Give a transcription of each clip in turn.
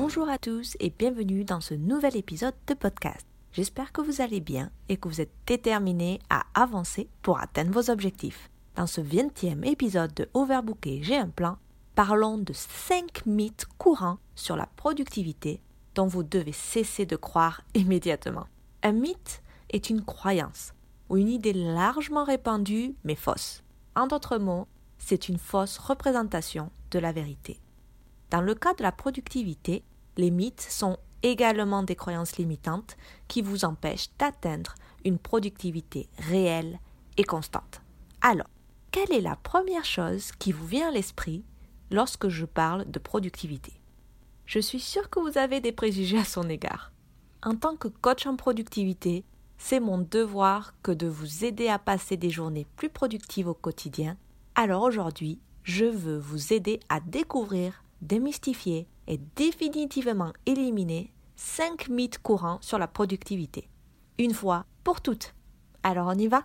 Bonjour à tous et bienvenue dans ce nouvel épisode de podcast. J'espère que vous allez bien et que vous êtes déterminés à avancer pour atteindre vos objectifs. Dans ce 20e épisode de Overbooké, j'ai un plan. Parlons de 5 mythes courants sur la productivité dont vous devez cesser de croire immédiatement. Un mythe est une croyance ou une idée largement répandue mais fausse. En d'autres mots, c'est une fausse représentation de la vérité. Dans le cas de la productivité, les mythes sont également des croyances limitantes qui vous empêchent d'atteindre une productivité réelle et constante. Alors, quelle est la première chose qui vous vient à l'esprit lorsque je parle de productivité? Je suis sûre que vous avez des préjugés à son égard. En tant que coach en productivité, c'est mon devoir que de vous aider à passer des journées plus productives au quotidien. Alors aujourd'hui, je veux vous aider à découvrir, démystifier et définitivement éliminer 5 mythes courants sur la productivité. Une fois pour toutes. Alors on y va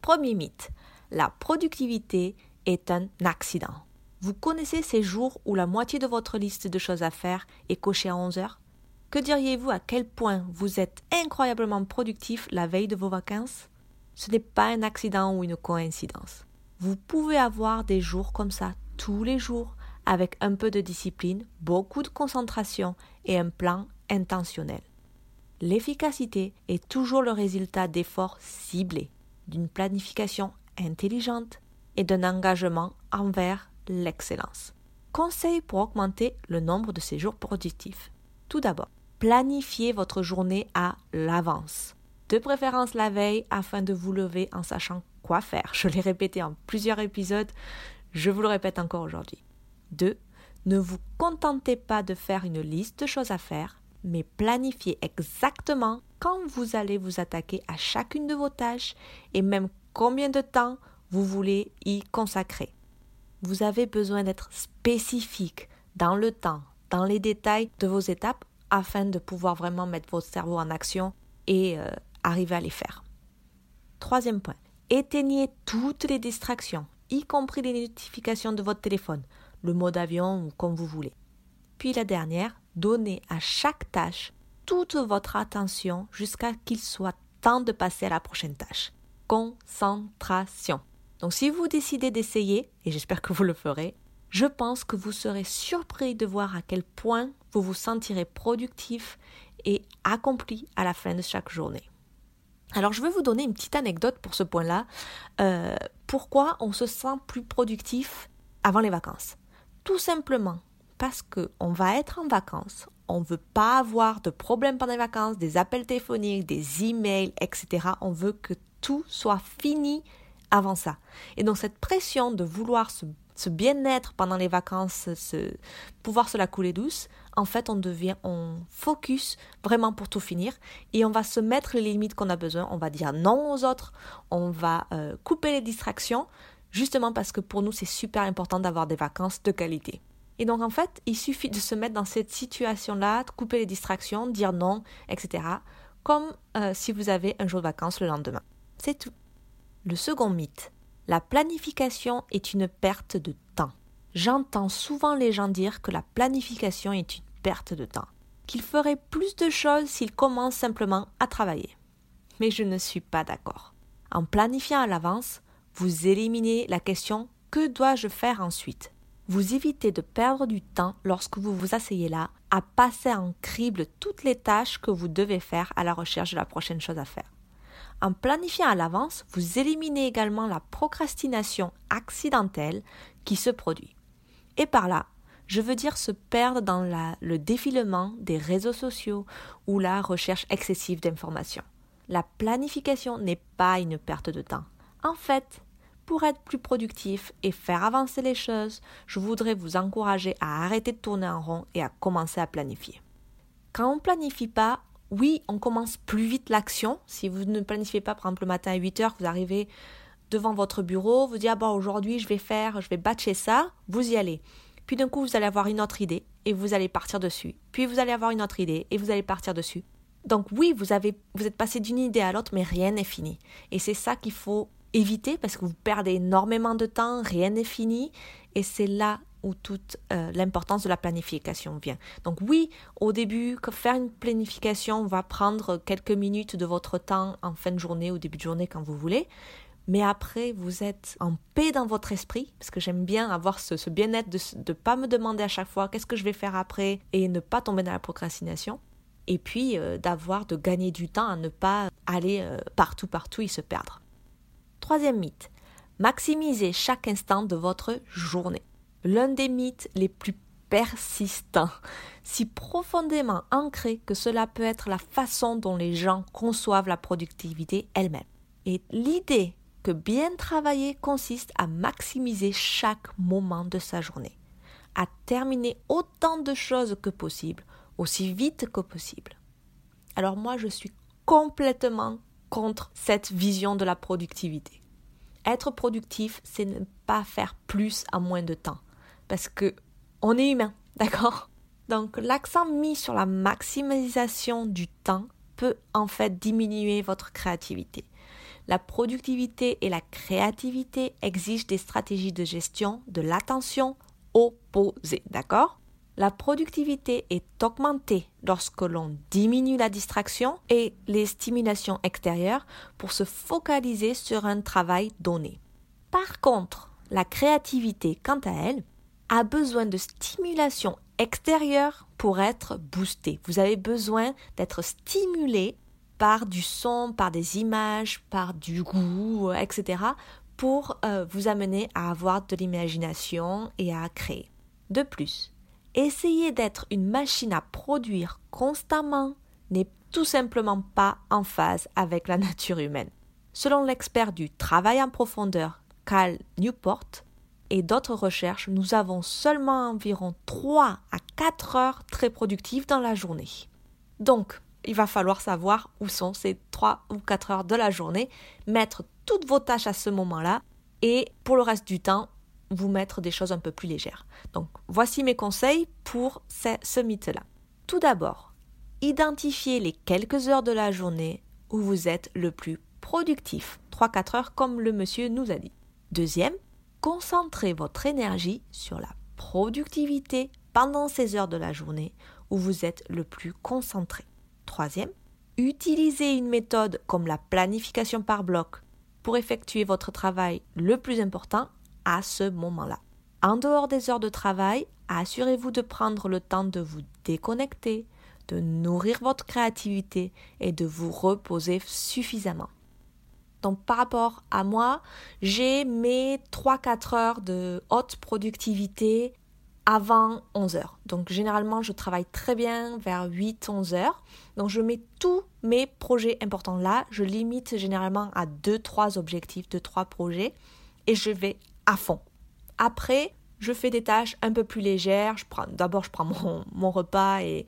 Premier mythe. La productivité est un accident. Vous connaissez ces jours où la moitié de votre liste de choses à faire est cochée à 11 heures? Que diriez-vous à quel point vous êtes incroyablement productif la veille de vos vacances? Ce n'est pas un accident ou une coïncidence. Vous pouvez avoir des jours comme ça tous les jours avec un peu de discipline, beaucoup de concentration et un plan intentionnel. L'efficacité est toujours le résultat d'efforts ciblés, d'une planification intelligente et d'un engagement envers l'excellence. Conseil pour augmenter le nombre de ces jours productifs. Tout d'abord, planifiez votre journée à l'avance. De préférence la veille afin de vous lever en sachant quoi faire. Je l'ai répété en plusieurs épisodes, je vous le répète encore aujourd'hui. 2. Ne vous contentez pas de faire une liste de choses à faire, mais planifiez exactement quand vous allez vous attaquer à chacune de vos tâches et même combien de temps vous voulez y consacrer. Vous avez besoin d'être spécifique dans le temps, dans les détails de vos étapes afin de pouvoir vraiment mettre votre cerveau en action et euh, arriver à les faire. Troisième point, éteignez toutes les distractions, y compris les notifications de votre téléphone, le mode avion ou comme vous voulez. Puis la dernière, donnez à chaque tâche toute votre attention jusqu'à qu'il soit temps de passer à la prochaine tâche. Concentration. Donc si vous décidez d'essayer, et j'espère que vous le ferez, je pense que vous serez surpris de voir à quel point vous vous sentirez productif et accompli à la fin de chaque journée. Alors je vais vous donner une petite anecdote pour ce point-là. Euh, pourquoi on se sent plus productif avant les vacances? Tout simplement parce qu'on va être en vacances, on ne veut pas avoir de problèmes pendant les vacances, des appels téléphoniques, des emails, etc. On veut que tout soit fini avant ça. Et donc cette pression de vouloir ce bien-être pendant les vacances, ce, pouvoir se la couler douce, en fait, on devient, on focus vraiment pour tout finir et on va se mettre les limites qu'on a besoin. On va dire non aux autres, on va euh, couper les distractions, justement parce que pour nous, c'est super important d'avoir des vacances de qualité. Et donc, en fait, il suffit de se mettre dans cette situation-là, de couper les distractions, dire non, etc., comme euh, si vous avez un jour de vacances le lendemain. C'est tout. Le second mythe, la planification est une perte de temps. J'entends souvent les gens dire que la planification est une perte de temps, qu'ils feraient plus de choses s'ils commencent simplement à travailler. Mais je ne suis pas d'accord. En planifiant à l'avance, vous éliminez la question que dois-je faire ensuite? Vous évitez de perdre du temps lorsque vous vous asseyez là à passer en crible toutes les tâches que vous devez faire à la recherche de la prochaine chose à faire. En planifiant à l'avance, vous éliminez également la procrastination accidentelle qui se produit. Et par là, je veux dire se perdre dans le défilement des réseaux sociaux ou la recherche excessive d'informations. La planification n'est pas une perte de temps. En fait, pour être plus productif et faire avancer les choses, je voudrais vous encourager à arrêter de tourner en rond et à commencer à planifier. Quand on ne planifie pas, oui, on commence plus vite l'action. Si vous ne planifiez pas, par exemple, le matin à 8 heures, vous arrivez devant votre bureau, vous dites, ah bon, aujourd'hui, je vais faire, je vais batcher ça, vous y allez. Puis d'un coup, vous allez avoir une autre idée et vous allez partir dessus. Puis vous allez avoir une autre idée et vous allez partir dessus. Donc oui, vous avez, vous êtes passé d'une idée à l'autre, mais rien n'est fini. Et c'est ça qu'il faut éviter parce que vous perdez énormément de temps, rien n'est fini. Et c'est là où toute euh, l'importance de la planification vient. Donc oui, au début, faire une planification va prendre quelques minutes de votre temps en fin de journée ou début de journée quand vous voulez. Mais après, vous êtes en paix dans votre esprit, parce que j'aime bien avoir ce, bien-être de ne pas me demander à chaque fois qu'est-ce que je vais faire après et ne pas tomber dans la procrastination. Et puis euh, d'avoir, de gagner du temps à ne pas aller euh, partout, partout et se perdre. Troisième mythe, maximisez chaque instant de votre journée l'un des mythes les plus persistants, si profondément ancré que cela peut être la façon dont les gens conçoivent la productivité elle-même. Et l'idée que bien travailler consiste à maximiser chaque moment de sa journée, à terminer autant de choses que possible, aussi vite que possible. Alors moi, je suis complètement contre cette vision de la productivité. Être productif, c'est ne pas faire plus en moins de temps parce que on est humain, d'accord? Donc l'accent mis sur la maximisation du temps peut en fait diminuer votre créativité. La productivité et la créativité exigent des stratégies de gestion de l'attention opposées, d'accord? La productivité est augmentée lorsque l'on diminue la distraction et les stimulations extérieures pour se focaliser sur un travail donné. Par contre, la créativité, quant à elle, a besoin de stimulation extérieure pour être boosté. Vous avez besoin d'être stimulé par du son, par des images, par du goût, etc. pour euh, vous amener à avoir de l'imagination et à créer. De plus, essayer d'être une machine à produire constamment n'est tout simplement pas en phase avec la nature humaine. Selon l'expert du travail en profondeur Cal Newport, et d'autres recherches, nous avons seulement environ 3 à 4 heures très productives dans la journée. Donc, il va falloir savoir où sont ces 3 ou 4 heures de la journée, mettre toutes vos tâches à ce moment-là et pour le reste du temps, vous mettre des choses un peu plus légères. Donc, voici mes conseils pour ce, mythe-là. Tout d'abord, identifiez les quelques heures de la journée où vous êtes le plus productif. 3-4 heures comme le monsieur nous a dit. Deuxième, concentrez votre énergie sur la productivité pendant ces heures de la journée où vous êtes le plus concentré. Troisième, utilisez une méthode comme la planification par bloc pour effectuer votre travail le plus important à ce moment-là. En dehors des heures de travail, assurez-vous de prendre le temps de vous déconnecter, de nourrir votre créativité et de vous reposer suffisamment. Donc par rapport à moi, j'ai mes 3-4 heures de haute productivité avant 11 heures. Donc généralement, je travaille très bien vers 8-11 heures. Donc je mets tous mes projets importants là. Je limite généralement à 2-3 objectifs, 2-3 projets. Et je vais à fond. Après, je fais des tâches un peu plus légères. d'abord, je prends mon, mon repas et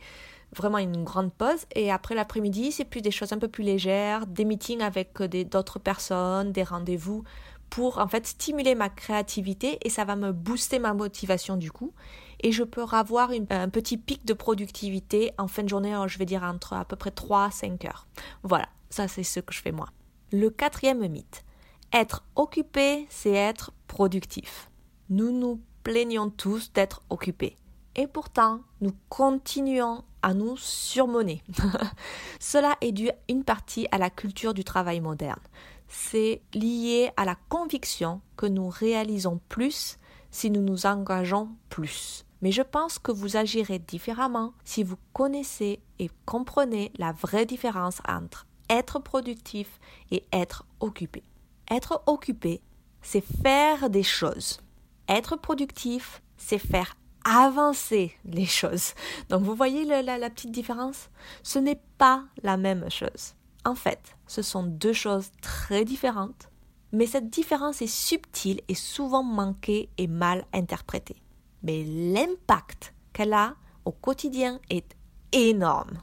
vraiment une grande pause. Et après l'après-midi, c'est plus des choses un peu plus légères, des meetings avec d'autres personnes, des rendez-vous pour en fait stimuler ma créativité et ça va me booster ma motivation du coup. Et je peux avoir un petit pic de productivité en fin de journée, je vais dire entre à peu près 3 5 heures. Voilà, ça c'est ce que je fais moi. Le quatrième mythe. Être occupé, c'est être productif. Nous nous plaignons tous d'être occupés. Et pourtant, nous continuons à nous surmonner. Cela est dû une partie à la culture du travail moderne. C'est lié à la conviction que nous réalisons plus si nous nous engageons plus. Mais je pense que vous agirez différemment si vous connaissez et comprenez la vraie différence entre être productif et être occupé. Être occupé, c'est faire des choses. Être productif, c'est faire avancer les choses. Donc vous voyez la, petite différence? Ce n'est pas la même chose. En fait, ce sont deux choses très différentes Mais cette différence est subtile et souvent manquée et mal interprétée. Mais l'impact qu'elle a au quotidien est énorme.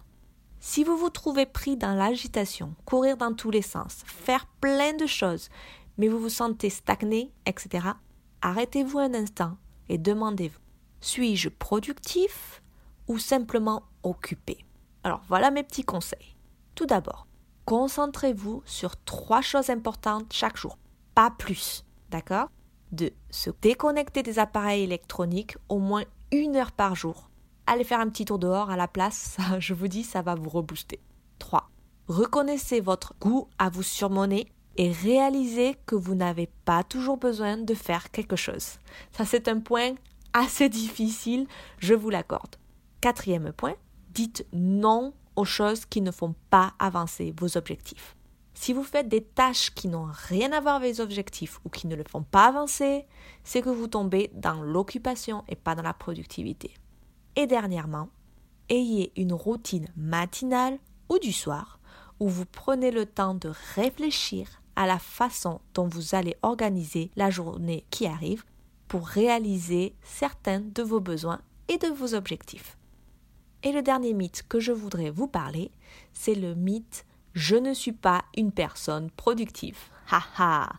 Si vous vous trouvez pris dans l'agitation, courir dans tous les sens, faire plein de choses, mais vous vous sentez stagné, etc., arrêtez-vous un instant et demandez-vous, suis-je productif ou simplement occupé? Alors voilà mes petits conseils. Tout d'abord, concentrez-vous sur trois choses importantes chaque jour, pas plus, d'accord? De se déconnecter des appareils électroniques au moins une heure par jour. Allez faire un petit tour dehors à la place, je vous dis, ça va vous rebooster. 3. Reconnaissez votre goût à vous surmonter et réalisez que vous n'avez pas toujours besoin de faire quelque chose. Ça, c'est un point assez difficile, je vous l'accorde. Quatrième point, dites non aux choses qui ne font pas avancer vos objectifs. Si vous faites des tâches qui n'ont rien à voir avec vos objectifs ou qui ne le font pas avancer, c'est que vous tombez dans l'occupation et pas dans la productivité. Et dernièrement, ayez une routine matinale ou du soir où vous prenez le temps de réfléchir à la façon dont vous allez organiser la journée qui arrive pour réaliser certains de vos besoins et de vos objectifs. Et le dernier mythe que je voudrais vous parler, c'est le mythe je ne suis pas une personne productive. Haha,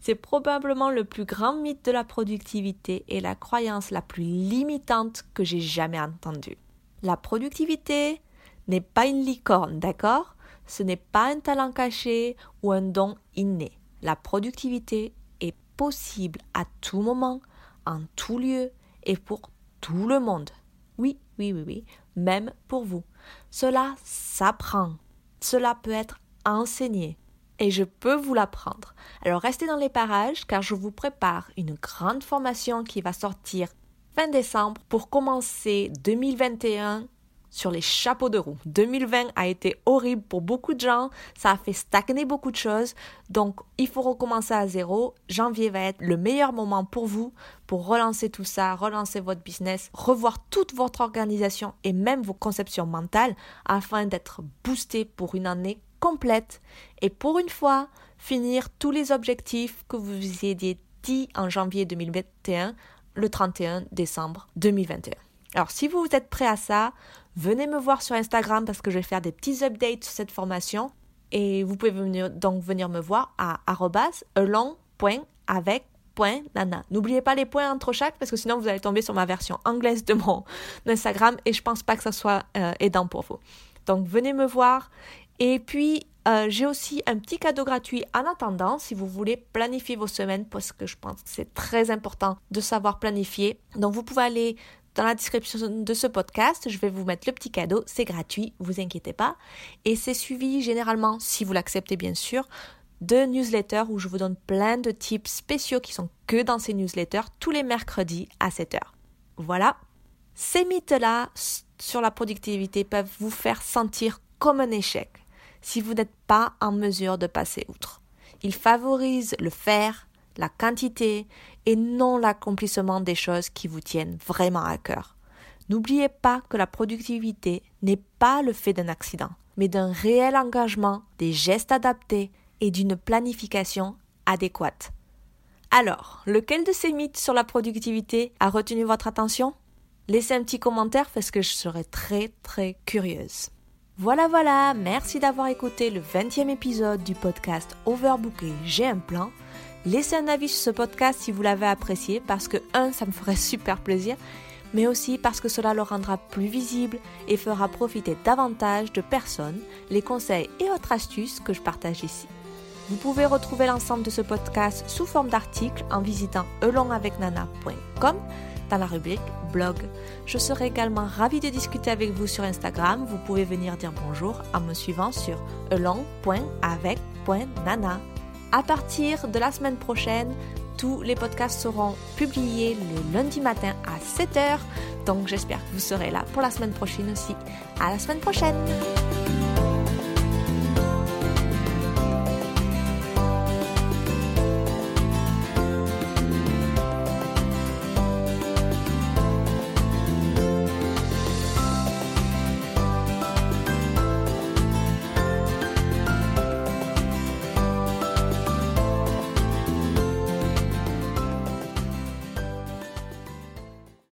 c'est probablement le plus grand mythe de la productivité et la croyance la plus limitante que j'ai jamais entendue. La productivité n'est pas une licorne, d'accord? Ce n'est pas un talent caché ou un don inné. La productivité est possible à tout moment, en tout lieu et pour tout le monde. Oui, oui, oui, oui, même pour vous. Cela s'apprend. Cela peut être enseigné et je peux vous l'apprendre. Alors restez dans les parages car je vous prépare une grande formation qui va sortir fin décembre pour commencer 2021 sur les chapeaux de roue. 2020 a été horrible pour beaucoup de gens, ça a fait stagner beaucoup de choses, donc il faut recommencer à zéro. Janvier va être le meilleur moment pour vous pour relancer tout ça, relancer votre business, revoir toute votre organisation et même vos conceptions mentales afin d'être boosté pour une année complète et pour une fois finir tous les objectifs que vous vous aviez dit en janvier 2021 le 31 décembre 2021. Alors si vous êtes prêt à ça, venez me voir sur Instagram parce que je vais faire des petits updates sur cette formation et vous pouvez venir, donc venir me voir à @long.avec.nana. N'oubliez pas les points entre chaque parce que sinon vous allez tomber sur ma version anglaise de mon Instagram et je pense pas que ça soit euh, aidant pour vous. Donc venez me voir et puis, euh, j'ai aussi un petit cadeau gratuit en attendant si vous voulez planifier vos semaines parce que je pense que c'est très important de savoir planifier. Donc, vous pouvez aller dans la description de ce podcast, je vais vous mettre le petit cadeau, c'est gratuit, vous inquiétez pas. Et c'est suivi généralement, si vous l'acceptez bien sûr, de newsletters où je vous donne plein de tips spéciaux qui sont que dans ces newsletters tous les mercredis à 7h. Voilà. Ces mythes-là sur la productivité peuvent vous faire sentir comme un échec si vous n'êtes pas en mesure de passer outre. Il favorise le faire, la quantité et non l'accomplissement des choses qui vous tiennent vraiment à cœur. N'oubliez pas que la productivité n'est pas le fait d'un accident, mais d'un réel engagement, des gestes adaptés et d'une planification adéquate. Alors, lequel de ces mythes sur la productivité a retenu votre attention? Laissez un petit commentaire parce que je serais très très curieuse. Voilà, voilà, merci d'avoir écouté le 20e épisode du podcast Overbooké, j'ai un plan. Laissez un avis sur ce podcast si vous l'avez apprécié parce que, un, ça me ferait super plaisir, mais aussi parce que cela le rendra plus visible et fera profiter davantage de personnes les conseils et autres astuces que je partage ici. Vous pouvez retrouver l'ensemble de ce podcast sous forme d'articles en visitant elongavecnana.com dans la rubrique blog. Je serai également ravie de discuter avec vous sur Instagram. Vous pouvez venir dire bonjour en me suivant sur elong.avec.nana. À partir de la semaine prochaine, tous les podcasts seront publiés le lundi matin à 7h. Donc j'espère que vous serez là pour la semaine prochaine aussi. À la semaine prochaine!